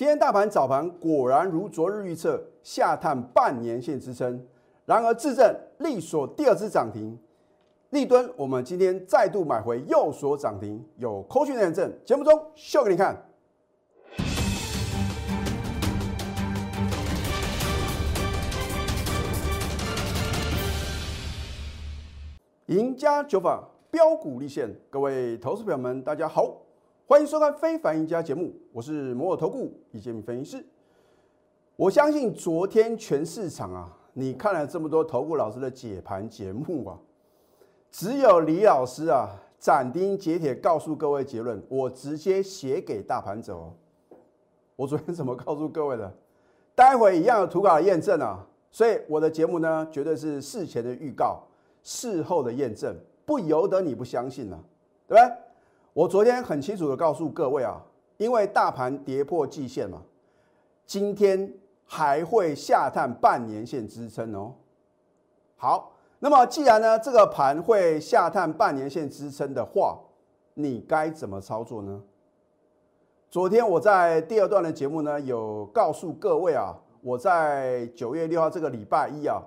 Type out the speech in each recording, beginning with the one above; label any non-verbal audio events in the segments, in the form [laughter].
今天大盘早盘果然如昨日预测下探半年线支撑，然而自证力所第二支涨停，立敦我们今天再度买回右所涨停，有扣讯认证，节目中秀给你看。赢家九法标股立现，各位投资朋友们，大家好，欢迎收看《非凡赢家》节目，我是摩尔投顾李建民分析师。我相信昨天全市场啊，你看了这么多投顾老师的解盘节目啊，只有李老师啊斩钉截铁告诉各位结论，我直接写给大盘走。我昨天怎么告诉各位的？待会一样有图稿的验证啊，所以我的节目呢，绝对是事前的预告。事后的验证不由得你不相信了，对不对？我昨天很清楚的告诉各位啊，因为大盘跌破季线嘛，今天还会下探半年线支撑哦。好，那么既然呢这个盘会下探半年线支撑的话，你该怎么操作呢？昨天我在第二段的节目呢，有告诉各位啊，我在九月六号这个礼拜一啊。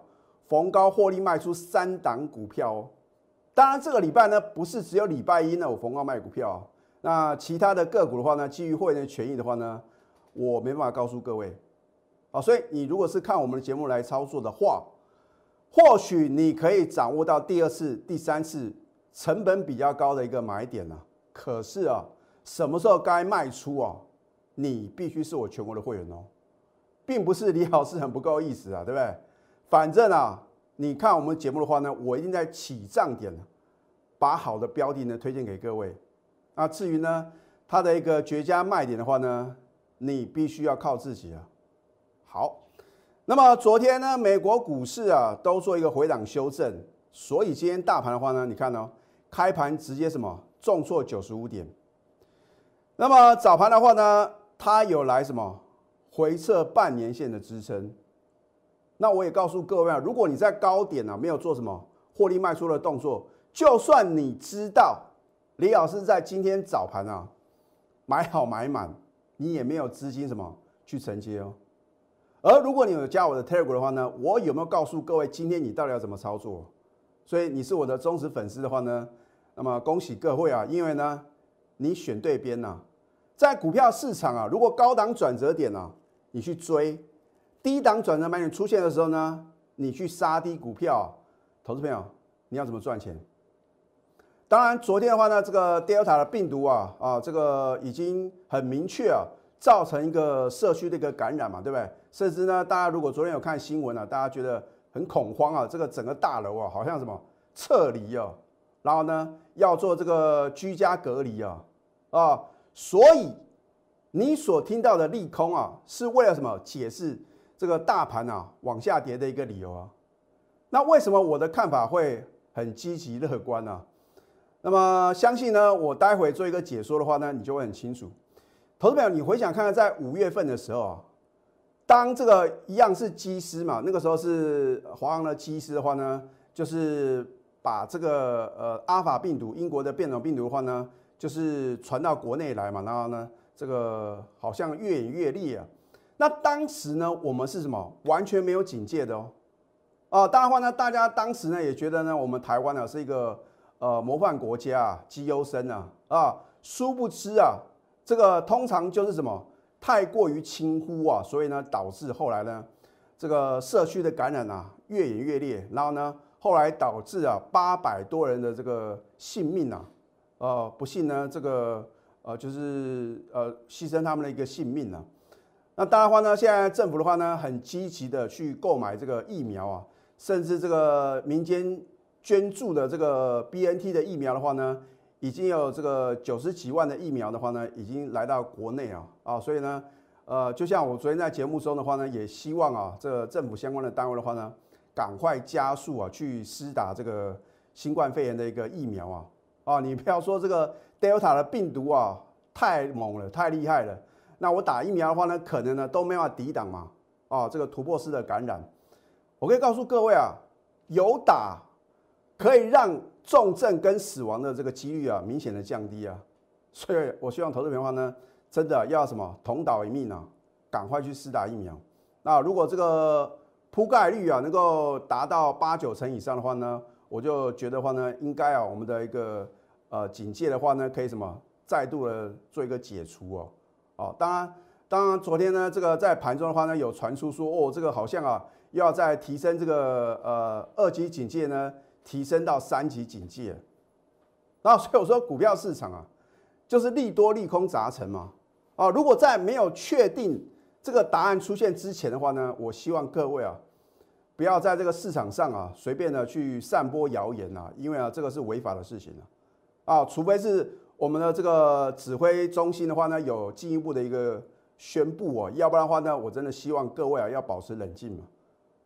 逢高获利卖出三档股票哦，当然这个礼拜呢不是只有礼拜一呢我逢高卖股票，那其他的个股的话呢，基于会员的权益的话呢，我没办法告诉各位，啊，所以你如果是看我们的节目来操作的话，或许你可以掌握到第二次、第三次成本比较高的一个买点呢。可是啊，什么时候该卖出啊？你必须是我全国的会员哦，并不是李老师很不够意思啊，对不对？反正啊，你看我们节目的话呢，我一定在起涨点把好的标的呢推荐给各位。那至于呢，它的一个绝佳卖点的话呢，你必须要靠自己啊。好，那么昨天呢，美国股市啊都做一个回档修正，所以今天大盘的话呢，你看哦，开盘直接什么重挫九十五点。那么早盘的话呢，它有来什么回撤半年线的支撑。那我也告诉各位啊，如果你在高点呢没有做什么获利卖出的动作，就算你知道李老师在今天早盘啊买好买满，你也没有资金什么去承接哦。而如果你有加我的 Telegram 的话呢，我有没有告诉各位今天你到底要怎么操作？所以你是我的忠实粉丝的话呢，那么恭喜各位啊，因为呢你选对边呐，在股票市场啊，如果高档转折点呢，你去追。低档转折买点出现的时候呢，你去杀低股票，投资朋友，你要怎么赚钱？当然，昨天的话呢，这个 Delta 的病毒啊啊，这个已经很明确啊，造成一个社区的一个感染嘛，对不对？甚至呢，大家如果昨天有看新闻啊，大家觉得很恐慌啊，这个整个大楼啊，好像什么撤离啊，然后呢，要做这个居家隔离啊啊，所以你所听到的利空啊，是为了什么？解释。这个大盘啊往下跌的一个理由啊，那为什么我的看法会很积极乐观呢？那么相信呢，我待会做一个解说的话呢，你就会很清楚。投资朋友，你回想看看，在五月份的时候啊，当这个一样是机师嘛，那个时候是华航的机师的话呢，就是把这个呃阿法病毒，英国的变种病毒的话呢，就是传到国内来嘛，然后呢，这个好像越演越烈啊。那当时呢，我们是什么？完全没有警戒的哦。啊，当然话呢，大家当时呢也觉得呢，我们台湾呢是一个呃模范国家啊，绩优生啊啊，殊不知啊，这个通常就是什么太过于轻忽啊，所以呢导致后来呢这个社区的感染啊越演越烈，然后呢后来导致啊八百多人的这个性命啊，呃不幸呢这个呃就是呃牺牲他们的一个性命呢。那当然话呢，现在政府的话呢，很积极的去购买这个疫苗啊，甚至这个民间捐助的这个 B N T 的疫苗的话呢，已经有这个九十几万的疫苗的话呢，已经来到国内啊啊，所以呢，呃，就像我昨天在节目中的话呢，也希望啊，这个政府相关的单位的话呢，赶快加速啊，去施打这个新冠肺炎的一个疫苗啊啊，你不要说这个 Delta 的病毒啊，太猛了，太厉害了。那我打疫苗的话呢，可能呢都没法抵挡嘛，啊，这个突破式的感染，我可以告诉各位啊，有打可以让重症跟死亡的这个几率啊明显的降低啊，所以我希望投资者的话呢，真的要什么同岛一命啊，赶快去试打疫苗。那如果这个铺盖率啊能够达到八九成以上的话呢，我就觉得话呢，应该啊我们的一个呃警戒的话呢，可以什么再度的做一个解除哦。哦，当然，当然昨天呢，这个在盘中的话呢，有传出说哦，这个好像啊要再提升这个呃二级警戒呢，提升到三级警戒。[laughs] 然后所以我说股票市场啊，就是利多利空杂陈嘛。啊，如果在没有确定这个答案出现之前的话呢，我希望各位啊，不要在这个市场上啊随便的去散播谣言啊，因为啊这个是违法的事情啊。啊，除非是我们的这个指挥中心的话呢有进一步的一个宣布哦，要不然的话呢，我真的希望各位啊要保持冷静嘛。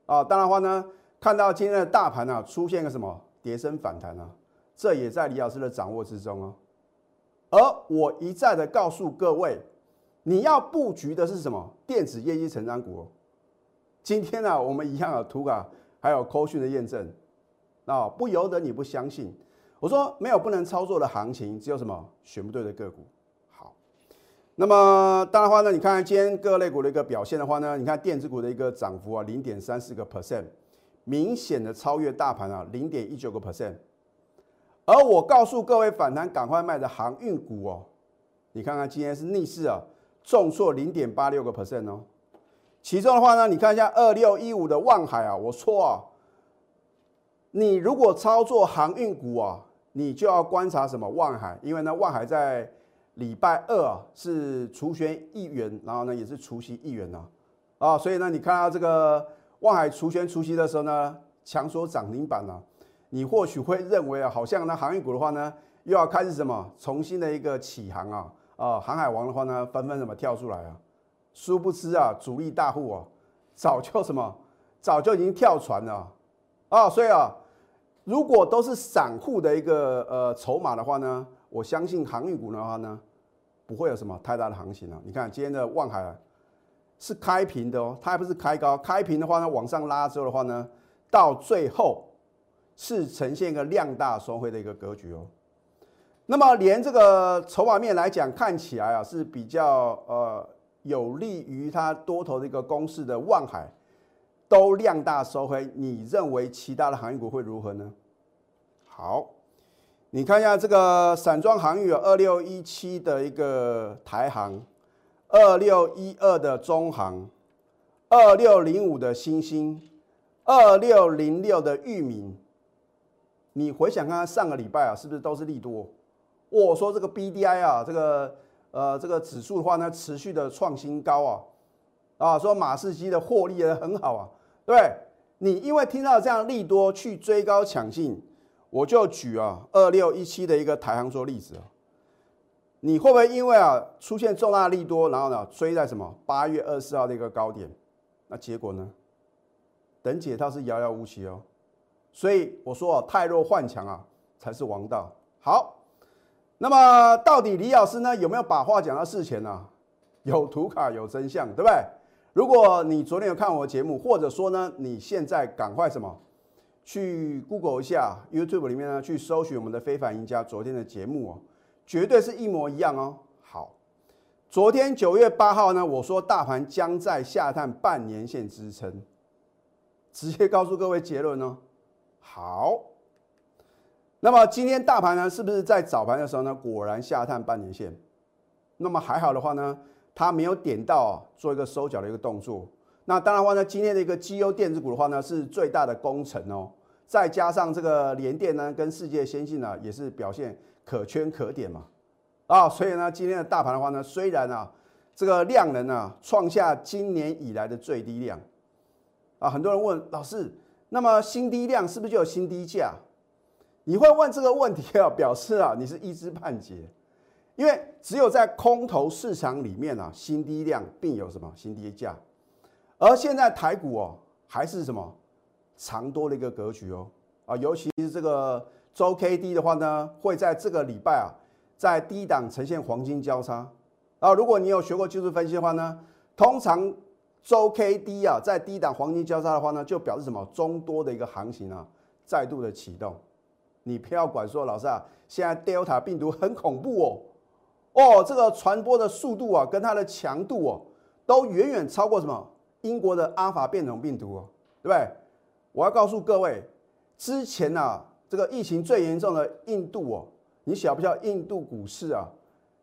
啊，当然话呢，看到今天的大盘啊出现个什么跌升反弹啊，这也在李老师的掌握之中哦。而我一再的告诉各位。你要布局的是什么？电子业绩成长股。今天呢，我们一样有图卡，还有扣讯的验证。啊，不由得你不相信。我说没有不能操作的行情，只有什么选不对的个股。好，那么当然话呢，你看今天各类股的一个表现的话呢，你看电子股的一个涨幅啊，零点三四个 percent，明显的超越大盘啊，零点一九个 percent。而我告诉各位，反弹赶快卖的航运股哦，你看看今天是逆势啊。重挫零点八六个 percent 哦，其中的话呢，你看一下二六一五的万海啊，我说啊，你如果操作航运股啊，你就要观察什么望海，因为呢，望海在礼拜二啊是除权一元，然后呢也是除息一元呐，啊，所以呢，你看到这个望海除权除息的时候呢，强锁涨停板了，你或许会认为啊，好像呢航运股的话呢，又要开始什么重新的一个起航啊。啊，航海王的话呢，纷纷什么跳出来啊？殊不知啊，主力大户啊，早就什么，早就已经跳船了啊！所以啊，如果都是散户的一个呃筹码的话呢，我相信航运股的话呢，不会有什么太大的行情了。你看今天的望海啊，是开平的哦，它还不是开高，开平的话呢，往上拉之后的话呢，到最后是呈现一个量大收回的一个格局哦。那么连这个筹码面来讲，看起来啊是比较呃有利于它多头的一个攻势的望海，都量大收黑。你认为其他的航运股会如何呢？好，你看一下这个散装航运有二六一七的一个台航，二六一二的中航，二六零五的新星，二六零六的裕民。你回想看看上个礼拜啊，是不是都是利多？我说这个 B D I 啊，这个呃这个指数的话呢，持续的创新高啊，啊说马士基的获利也很好啊，对你因为听到这样利多去追高抢进，我就举啊二六一七的一个台行做例子啊，你会不会因为啊出现重大利多，然后呢追在什么八月二十四号的一个高点？那结果呢？等解套是遥遥无期哦，所以我说啊太弱换强啊才是王道。好。那么到底李老师呢有没有把话讲到事前呢？有图卡有真相，对不对？如果你昨天有看我的节目，或者说呢你现在赶快什么去 Google 一下 YouTube 里面呢去搜寻我们的非凡赢家昨天的节目哦，绝对是一模一样哦。好，昨天九月八号呢，我说大盘将在下探半年线支撑，直接告诉各位结论哦。好。那么今天大盘呢，是不是在早盘的时候呢，果然下探半年线？那么还好的话呢，它没有点到做一个收脚的一个动作。那当然话呢，今天的一个绩优电子股的话呢，是最大的功臣哦。再加上这个联电呢，跟世界先进呢，也是表现可圈可点嘛。啊，所以呢，今天的大盘的话呢，虽然啊，这个量能啊，创下今年以来的最低量。啊，很多人问老师，那么新低量是不是就有新低价？你会问这个问题啊，表示啊你是一知半解，因为只有在空头市场里面啊，新低量并有什么新低价，而现在台股哦还是什么长多的一个格局哦。啊，尤其是这个周 K D 的话呢，会在这个礼拜啊在低档呈现黄金交叉。啊，如果你有学过技术分析的话呢，通常周 K D 啊在低档黄金交叉的话呢，就表示什么中多的一个行情啊再度的启动。你不要管说，老师啊，现在 Delta 病毒很恐怖哦，哦，这个传播的速度啊，跟它的强度哦，都远远超过什么英国的阿法变种病毒哦，对不对？我要告诉各位，之前啊，这个疫情最严重的印度哦，你晓不晓印度股市啊，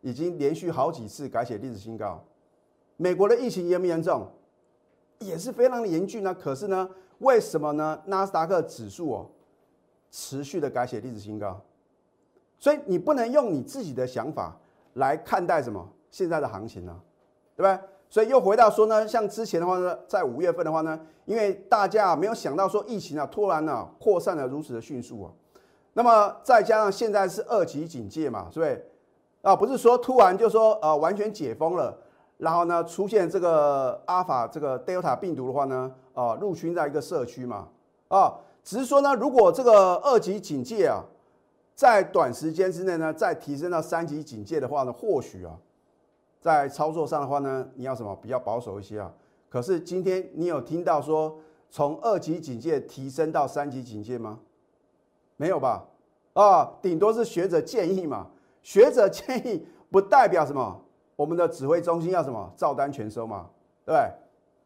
已经连续好几次改写历史新高。美国的疫情严不严重？也是非常的严峻呢。可是呢，为什么呢？纳斯达克指数哦，持续的改写历史新高。所以你不能用你自己的想法来看待什么现在的行情呢？对不对？所以又回到说呢，像之前的话呢，在五月份的话呢，因为大家啊没有想到说疫情啊突然呢扩散的如此的迅速啊，那么再加上现在是二级警戒嘛，是不是？啊，不是说突然就说呃完全解封了。然后呢，出现这个阿法这个 Delta 病毒的话呢，啊，入侵在一个社区嘛，啊，只是说呢，如果这个二级警戒啊，在短时间之内呢，再提升到三级警戒的话呢，或许啊，在操作上的话呢，你要什么比较保守一些啊？可是今天你有听到说从二级警戒提升到三级警戒吗？没有吧？啊，顶多是学者建议嘛，学者建议 [laughs] 不代表什么。我们的指挥中心要什么照单全收嘛，对不对？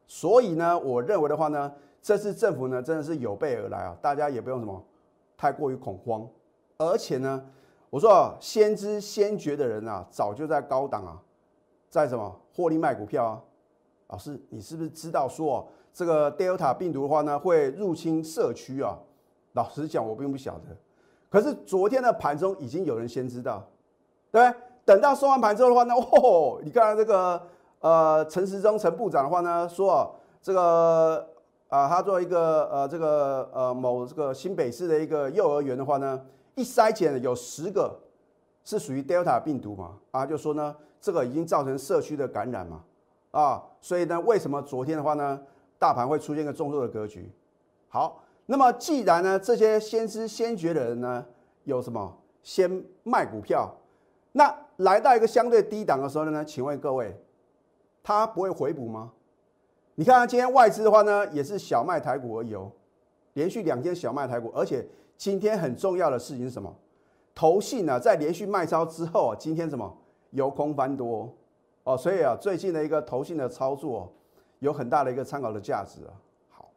所以呢，我认为的话呢，这次政府呢真的是有备而来啊，大家也不用什么太过于恐慌。而且呢，我说啊，先知先觉的人啊，早就在高档啊，在什么获利卖股票啊。老师，你是不是知道说这个 Delta 病毒的话呢会入侵社区啊？老实讲，我并不晓得。可是昨天的盘中已经有人先知道，对不对？等到收完盘之后的话呢，哦，你看这个呃陈时中陈部长的话呢说啊这个啊他做一个呃这个呃某这个新北市的一个幼儿园的话呢，一筛检有十个是属于 Delta 病毒嘛啊，就说呢这个已经造成社区的感染嘛啊，所以呢为什么昨天的话呢大盘会出现一个重挫的格局？好，那么既然呢这些先知先觉的人呢有什么先卖股票？那来到一个相对低档的时候呢？请问各位，他不会回补吗？你看今天外资的话呢，也是小卖台股而已哦，连续两天小卖台股，而且今天很重要的事情是什么？投信呢在连续卖超之后啊，今天什么由空翻多哦，所以啊，最近的一个投信的操作有很大的一个参考的价值啊。好，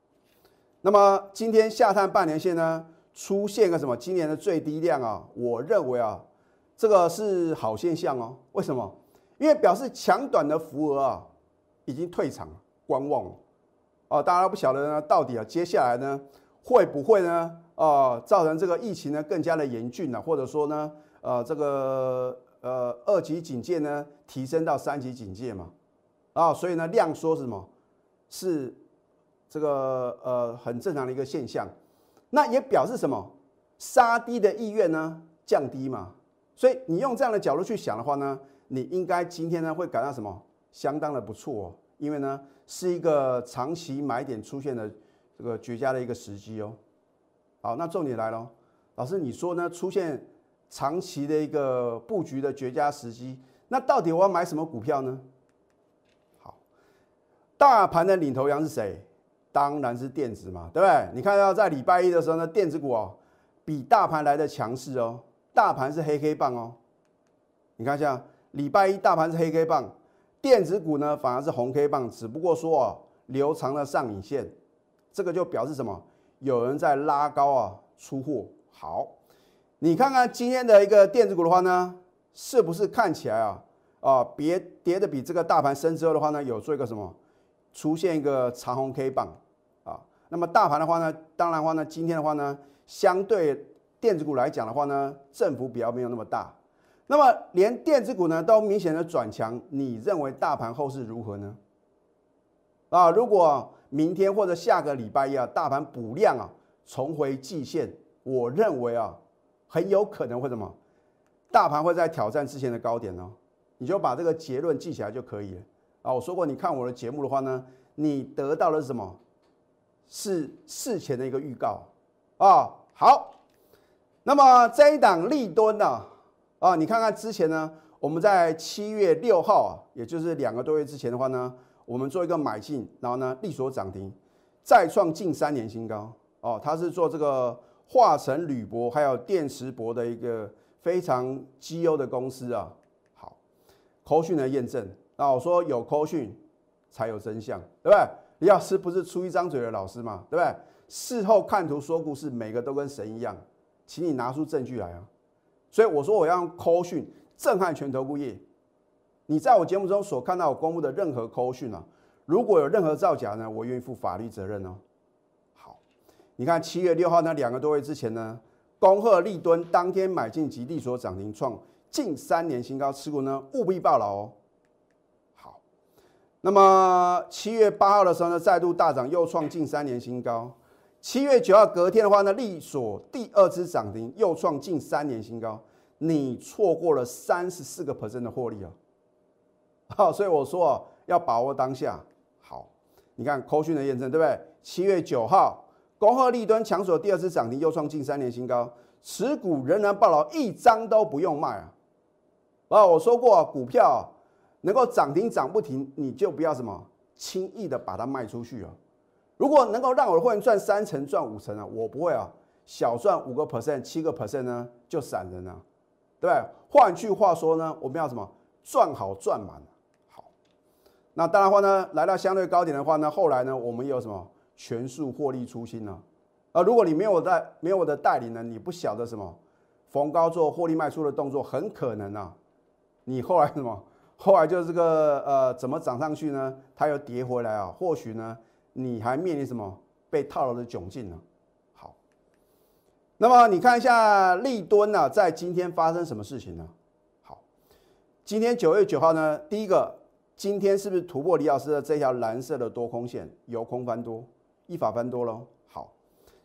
那么今天下探半年线呢，出现个什么？今年的最低量啊，我认为啊。这个是好现象哦，为什么？因为表示强短的浮额啊，已经退场观望。哦，大家都不晓得呢，到底啊，接下来呢，会不会呢，啊，造成这个疫情呢更加的严峻呢？或者说呢，呃，这个呃二级警戒呢提升到三级警戒嘛？啊，所以呢量缩是什么？是这个呃很正常的一个现象。那也表示什么？杀低的意愿呢降低嘛？所以你用这样的角度去想的话呢，你应该今天呢会感到什么？相当的不错哦，因为呢是一个长期买点出现的这个绝佳的一个时机哦。好，那重点来了，老师你说呢出现长期的一个布局的绝佳时机，那到底我要买什么股票呢？好，大盘的领头羊是谁？当然是电子嘛，对不对？你看到在礼拜一的时候呢，电子股哦比大盘来的强势哦。大盘是黑 K 棒哦，你看一下，礼拜一大盘是黑 K 棒，电子股呢反而是红 K 棒，只不过说啊留长了上影线，这个就表示什么？有人在拉高啊出货。好，你看看今天的一个电子股的话呢，是不是看起来啊啊别跌的比这个大盘深之后的话呢，有做一个什么出现一个长红 K 棒啊？那么大盘的话呢，当然话呢，今天的话呢，相对。电子股来讲的话呢，振幅比较没有那么大，那么连电子股呢都明显的转强，你认为大盘后市如何呢？啊，如果明天或者下个礼拜一啊，大盘补量啊，重回季线，我认为啊，很有可能会什么？大盘会在挑战之前的高点哦，你就把这个结论记起来就可以了啊。我说过，你看我的节目的话呢，你得到的是什么？是事前的一个预告啊。好。那么这一档立吨呢？啊，你看看之前呢，我们在七月六号啊，也就是两个多月之前的话呢，我们做一个买进，然后呢，力所涨停，再创近三年新高。哦，它是做这个化成铝箔还有电池箔的一个非常绩优的公司啊。好，扣讯的验证，那我说有扣讯，才有真相，对不对？李老师不是出一张嘴的老师嘛，对不对？事后看图说故事，每个都跟神一样，请你拿出证据来啊！所以我说我要用扣讯震撼全投顾业。你在我节目中所看到我公布的任何扣讯啊，如果有任何造假呢，我愿意负法律责任哦。好，你看七月六号那两个多月之前呢，恭贺立敦当天买进及利所涨停创近三年新高，持股呢务必报牢哦。好，那么七月八号的时候呢，再度大涨，又创近三年新高。七月九号隔天的话呢，利所第二支涨停，又创近三年新高，你错过了三十四个 percent 的获利啊！[laughs] 好，所以我说啊，要把握当下。好，你看扣讯的验证，对不对？七月九号，恭贺利敦抢手第二次涨停，又创近三年新高，持股仍然爆牢，一张都不用卖啊！啊，我说过，股票能够涨停涨不停，你就不要什么轻易的把它卖出去啊！如果能够让我的会员赚三成、赚五成啊，我不会啊，小赚五个 percent、七个 percent 呢就散人了，对不对？换句话说呢，我们要什么赚好赚满。那当然话呢，来到相对高点的话呢，后来呢，我们有什么全数获利出清呢？啊，如果你没有我带没有我的带领呢，你不晓得什么逢高做获利卖出的动作，很可能啊，你后来什么 [laughs] 后来就这个呃怎么涨上去呢？它又跌回来啊，或许呢？你还面临什么被套牢的窘境呢？好，那么你看一下利敦呢，在今天发生什么事情呢？好，今天九月九号呢，第一个，今天是不是突破李老师的这条蓝色的多空线，由空翻多，一法翻多喽？好，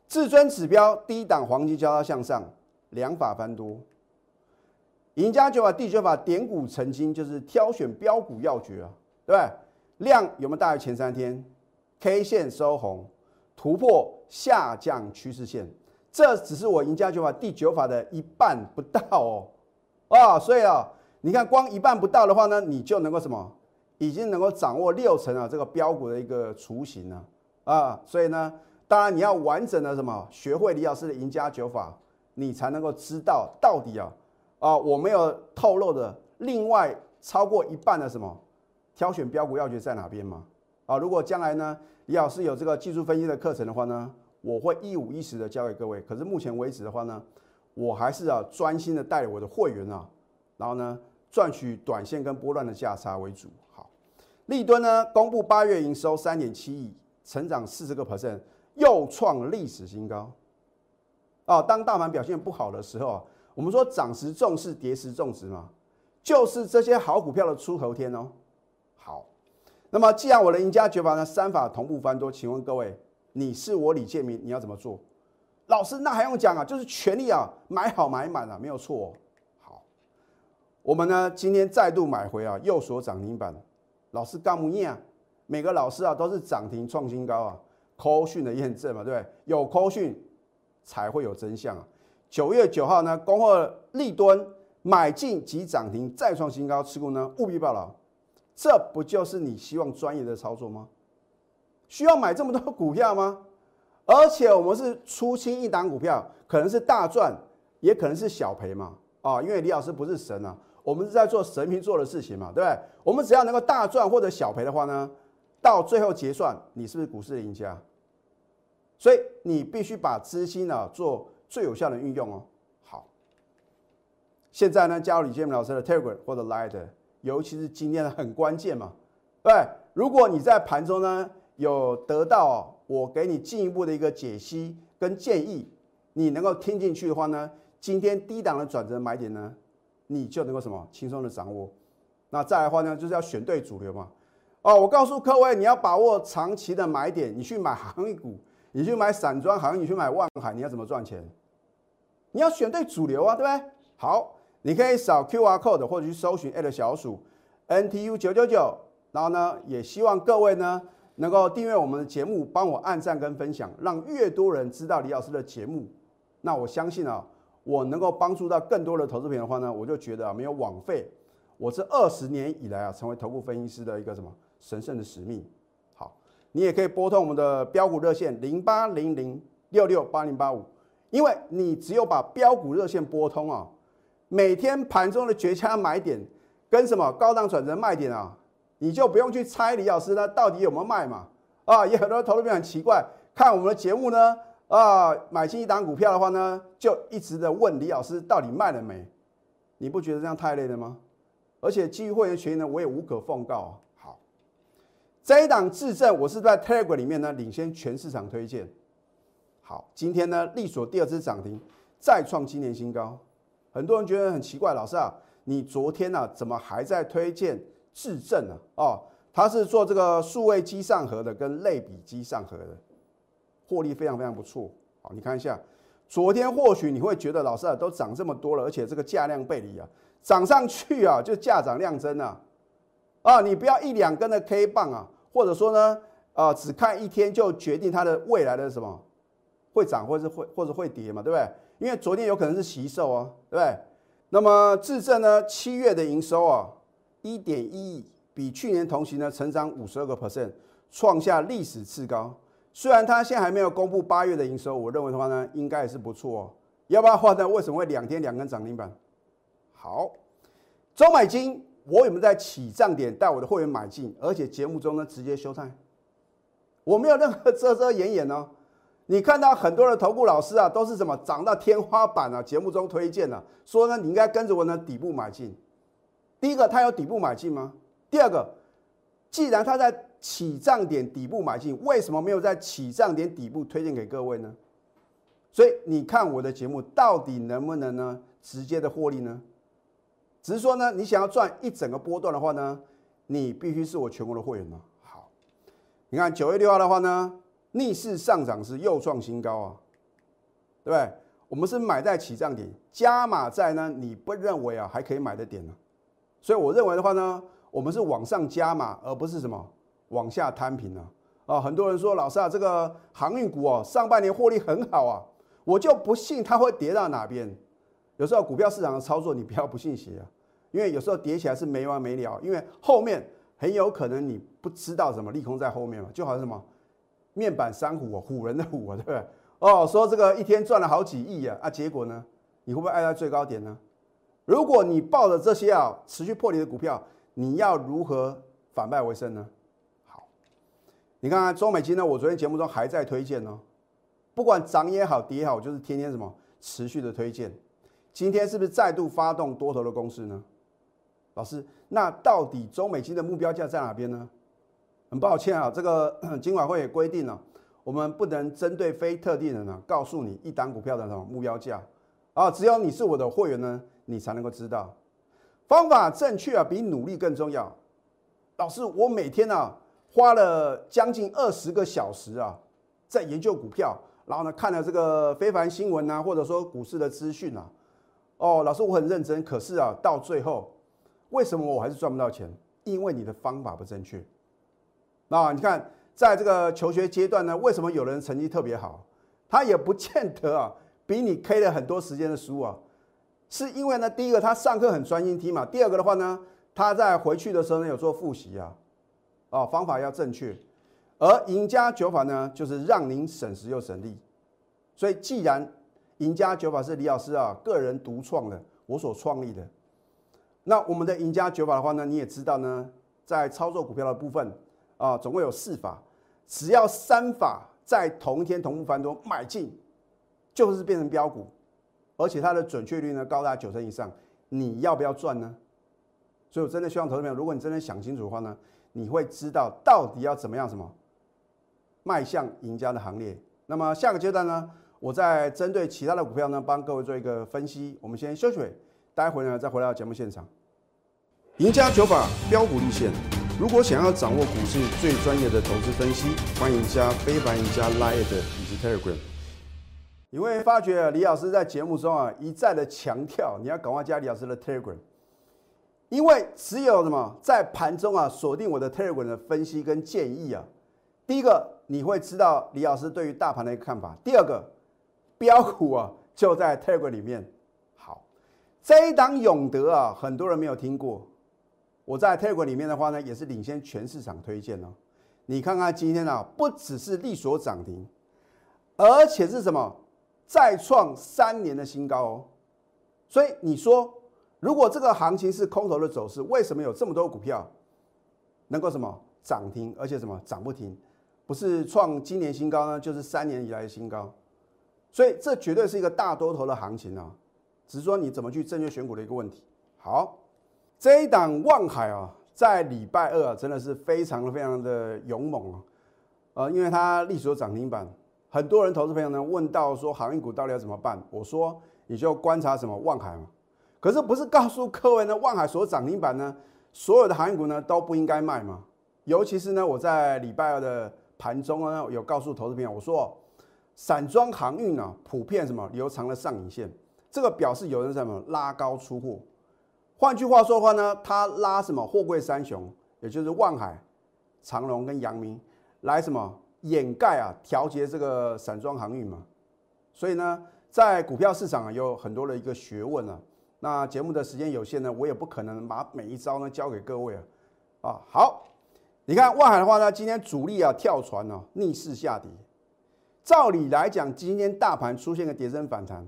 至尊指标低档黄金交叉向上，两法翻多，赢家九法第九法点股成金，就是挑选标股要诀啊，对不对？量有没有大于前三天？K 线收红，突破下降趋势线，这只是我赢家九法第九法的一半不到哦，啊，所以啊，你看光一半不到的话呢，你就能够什么，已经能够掌握六成啊这个标股的一个雏形了啊，所以呢，当然你要完整的什么学会李老师的赢家九法，你才能够知道到底啊啊我没有透露的另外超过一半的什么挑选标股要诀在哪边吗？啊，如果将来呢，李老师有这个技术分析的课程的话呢，我会一五一十的教给各位。可是目前为止的话呢，我还是啊专心的带我的会员啊，然后呢赚取短线跟波段的价差为主。好，立敦呢公布八月营收三点七亿，成长四十个 percent，又创历史新高。啊，当大盘表现不好的时候，我们说涨时重视，跌时重视嘛，就是这些好股票的出头天哦。好。那么，既然我的赢家绝法呢三法同步翻多，请问各位，你是我李建明，你要怎么做？老师，那还用讲啊？就是全力啊，买好买满啊，没有错。好，我们呢今天再度买回啊，右锁涨停板。老师干不念啊？每个老师啊都是涨停创新高啊，扣讯的验证嘛，对不对？有扣讯才会有真相啊。九月九号呢，恭贺立敦买进即涨停再创新高，持股呢务必报牢。这不就是你希望专业的操作吗？需要买这么多股票吗？而且我们是出清一档股票，可能是大赚，也可能是小赔嘛。啊，因为李老师不是神啊，我们是在做神明做的事情嘛，对不对？我们只要能够大赚或者小赔的话呢，到最后结算，你是不是股市的赢家？所以你必须把资金呢做最有效的运用哦。好，现在呢加入李建明老师的 Telegram 或者 Line。尤其是今天的很关键嘛，对。如果你在盘中呢有得到我给你进一步的一个解析跟建议，你能够听进去的话呢，今天低档的转折买点呢，你就能够什么轻松的掌握。那再来的话呢，就是要选对主流嘛。哦，我告诉各位，你要把握长期的买点，你去买航运股，[laughs] 你去买散装航运，你去买万海，你要怎么赚钱？你要选对主流啊，对不对？好。你可以扫 Q R code 或者去搜寻小鼠 N T U 九九九，然后呢，也希望各位呢能够订阅我们的节目，帮我按赞跟分享，让越多人知道李老师的节目。那我相信啊，我能够帮助到更多的投资品的话呢，我就觉得啊没有枉费我这二十年以来啊成为头部分析师的一个什么神圣的使命。好，你也可以拨通我们的标股热线零八零零六六八零八五，因为你只有把标股热线拨通啊。每天盘中的绝佳买点跟什么高档转折卖点啊，你就不用去猜李老师呢到底有没有卖嘛。啊，也很多投资者很奇怪，看我们的节目呢，啊，买进一档股票的话呢，就一直的问李老师到底卖了没？你不觉得这样太累了吗？而且基于会员权益呢，我也无可奉告啊。好，这一档质证，我是在 Telegram 里面呢领先全市场推荐。好，今天呢，利所第二次涨停，再创今年新高。很多人觉得很奇怪，老师啊，你昨天呢怎么还在推荐质证呢？哦。它是做这个数位机上盒的，跟类比机上盒的，获利非常非常不错。好，你看一下，昨天或许你会觉得老师啊都涨这么多了，而且这个价量背离啊，涨上去啊就价涨量增啊，啊，你不要一两根的 K 棒啊，或者说呢，啊只看一天就决定它的未来的什么会涨或是会或者会跌嘛，对不对？因为昨天有可能是习售啊，对不对？那么智正呢，七月的营收啊，一点一亿。比去年同期呢，成长五十二个 percent，创下历史次高。虽然它现在还没有公布八月的营收，我认为的话呢，应该也是不错哦。要不然的话呢，为什么会两天两根涨停板？好，周买金，我有没有在起涨点带我的会员买进？而且节目中呢，直接休菜，我没有任何遮遮掩掩哦。你看到很多的投顾老师啊，都是什么涨到天花板啊？节目中推荐了，说呢，你应该跟着我呢底部买进。第一个，它有底部买进吗？第二个，既然他在起涨点底部买进，为什么没有在起涨点底部推荐给各位呢？所以你看我的节目到底能不能呢直接的获利呢？只是说呢，你想要赚一整个波段的话呢，你必须是我全国的会员呢。好，你看九月六号的话呢，逆势上涨是又创新高啊，对不对？我们是买在起涨点，加码在呢，你不认为啊还可以买的点呢？所以我认为的话呢。我们是往上加码，而不是什么往下摊平了？啊，很多人说老师啊，这个航运股哦，上半年获利很好啊，我就不信它会跌到哪边。有时候股票市场的操作，你不要不信邪啊，因为有时候跌起来是没完没了，因为后面很有可能你不知道什么利空在后面嘛，就好像什么面板三虎啊，虎人的虎啊，对不对？哦，说这个一天赚了好几亿啊，啊，结果呢，你会不会挨在最高点呢？如果你抱着这些啊持续破离的股票，你要如何反败为胜呢？你看看中美金呢？我昨天节目中还在推荐呢，不管涨也好，跌也好，就是天天什么持续的推荐。今天是不是再度发动多头的攻势呢？老师，那到底中美金的目标价在哪边呢？很抱歉啊，这个金管会也规定了，我们不能针对非特定人啊，告诉你一档股票的什么目标价啊，只有你是我的会员呢，你才能够知道。方法正确啊，比努力更重要。老师，我每天呢花了将近二十个小时啊，在研究股票，然后呢看了这个非凡新闻啊，或者说股市的资讯啊。哦，老师，我很认真，可是啊，到最后为什么我还是赚不到钱？因为你的方法不正确。那你看，在这个求学阶段呢，为什么有人成绩特别好？他也不见得啊，比你 K 了很多时间的书啊。是因为呢，第一个他上课很专心听嘛，第二个的话呢，他在回去的时候呢有做复习啊，哦，方法要正确，而赢家九法呢就是让您省时又省力，所以既然赢家九法是李老师啊个人独创的，我所创立的，那我们的赢家九法的话呢，你也知道呢，在操作股票的部分啊，总共有四法，只要三法在同一天同步翻多买进，就是变成标股。而且它的准确率呢高达九成以上，你要不要赚呢？所以我真的希望投资朋友，如果你真的想清楚的话呢，你会知道到底要怎么样什么迈向赢家的行列。那么下个阶段呢，我再针对其他的股票呢，帮各位做一个分析。我们先休息会，待会呢再回到节目现场。赢家九法标股立线，如果想要掌握股市最专业的投资分析，欢迎加非凡、赢家 Line 以及 Telegram。你会发觉李老师在节目中啊一再的强调，你要赶快加李老师的 Telegram，因为只有什么在盘中啊锁定我的 Telegram 的分析跟建议啊，第一个你会知道李老师对于大盘的一个看法，第二个标股啊就在 Telegram 里面。好，这一档永德啊，很多人没有听过，我在 Telegram 里面的话呢，也是领先全市场推荐哦。你看看今天啊，不只是利所涨停，而且是什么？再创三年的新高哦，所以你说，如果这个行情是空头的走势，为什么有这么多股票能够什么涨停，而且什么涨不停，不是创今年新高呢，就是三年以来的新高。所以这绝对是一个大多头的行情啊，只是说你怎么去正确选股的一个问题。好，这一档望海啊，在礼拜二啊，真的是非常非常的勇猛啊，呃，因为它历史涨停板，很多人投资朋友呢问到说航运股到底要怎么办？我说你就观察什么望海嘛，可是不是告诉各位呢，望海所涨停板呢，所有的航运股呢都不应该卖吗？尤其是呢，我在礼拜二的盘中呢，有告诉投资朋友，我说。散装航运呢，普遍什么留长了上影线，这个表示有人什么拉高出货。换句话说的话呢，他拉什么货柜三雄，也就是万海、长隆跟阳明来什么掩盖啊，调节这个散装航运嘛。所以呢，在股票市场啊，有很多的一个学问啊。那节目的时间有限呢，我也不可能把每一招呢教给各位啊。啊，好，你看万海的话呢，今天主力啊跳船哦，逆势下跌。照理来讲，今天大盘出现个跌升反弹，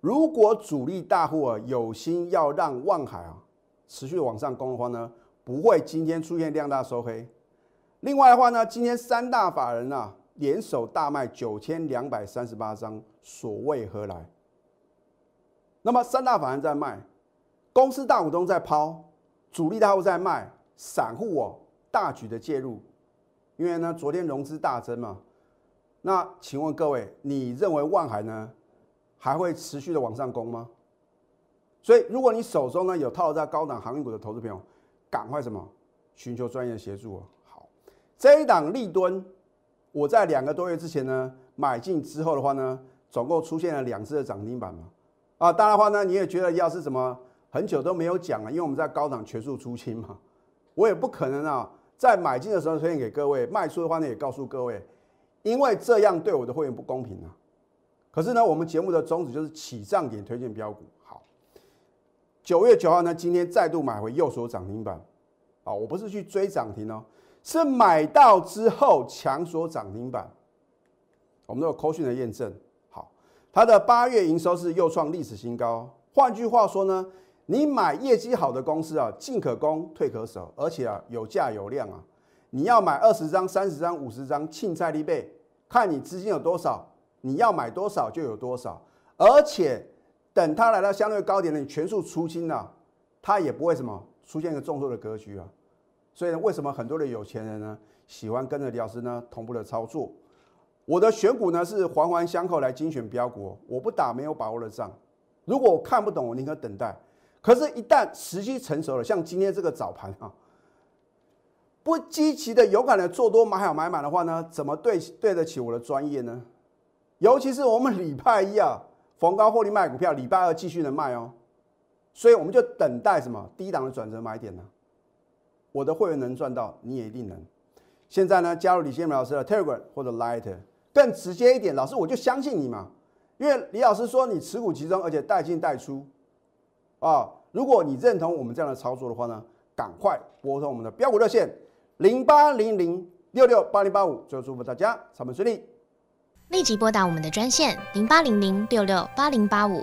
如果主力大户啊有心要让望海啊持续往上攻的话呢，不会今天出现量大收黑。另外的话呢，今天三大法人啊联手大卖九千两百三十八张，所谓何来？那么三大法人在卖，公司大股东在抛，主力大户在卖，散户哦大举的介入，因为呢昨天融资大增嘛。那请问各位，你认为万海呢还会持续的往上攻吗？所以，如果你手中呢有套在高档航运股的投资朋友，赶快什么寻求专业协助哦。好，这一档立敦，我在两个多月之前呢买进之后的话呢，总共出现了两次的涨停板嘛。啊，当然的话呢，你也觉得要是什么很久都没有讲了，因为我们在高档全数出清嘛，我也不可能啊在买进的时候推荐给各位，卖出的话呢也告诉各位。因为这样对我的会员不公平啊！可是呢，我们节目的宗旨就是起涨点推荐标股。好，九月九号呢，今天再度买回右手涨停板啊！我不是去追涨停哦，是买到之后强锁涨停板。我们都有扣讯的验证。好，它的八月营收是又创历史新高。换句话说呢，你买业绩好的公司啊，进可攻，退可守，而且啊有价有量啊。你要买二十张、三十张、五十张，庆菜立备，看你资金有多少，你要买多少就有多少。而且等它来到相对高点了，你全数出清了，它也不会什么出现一个重挫的格局啊。所以呢，为什么很多的有钱人呢喜欢跟着李老师呢同步的操作？我的选股呢是环环相扣来精选标股，我不打没有把握的仗。如果我看不懂，我宁可等待。可是，一旦时机成熟了，像今天这个早盘啊。不积极的、勇敢的做多买好买满的话呢，怎么对对得起我的专业呢？尤其是我们礼拜一啊，逢高获利卖股票，礼拜二继续能卖哦。所以我们就等待什么低档的转折买点呢？我的会员能赚到，你也一定能。现在呢，加入李先明老师的 Telegram 或者 Light，更直接一点，老师我就相信你嘛。因为李老师说你持股集中，而且带进带出啊。如果你认同我们这样的操作的话呢，赶快拨通我们的标股热线。零八零零六六八零八五，最后祝福大家上班顺利。立即拨打我们的专线零八零零六六八零八五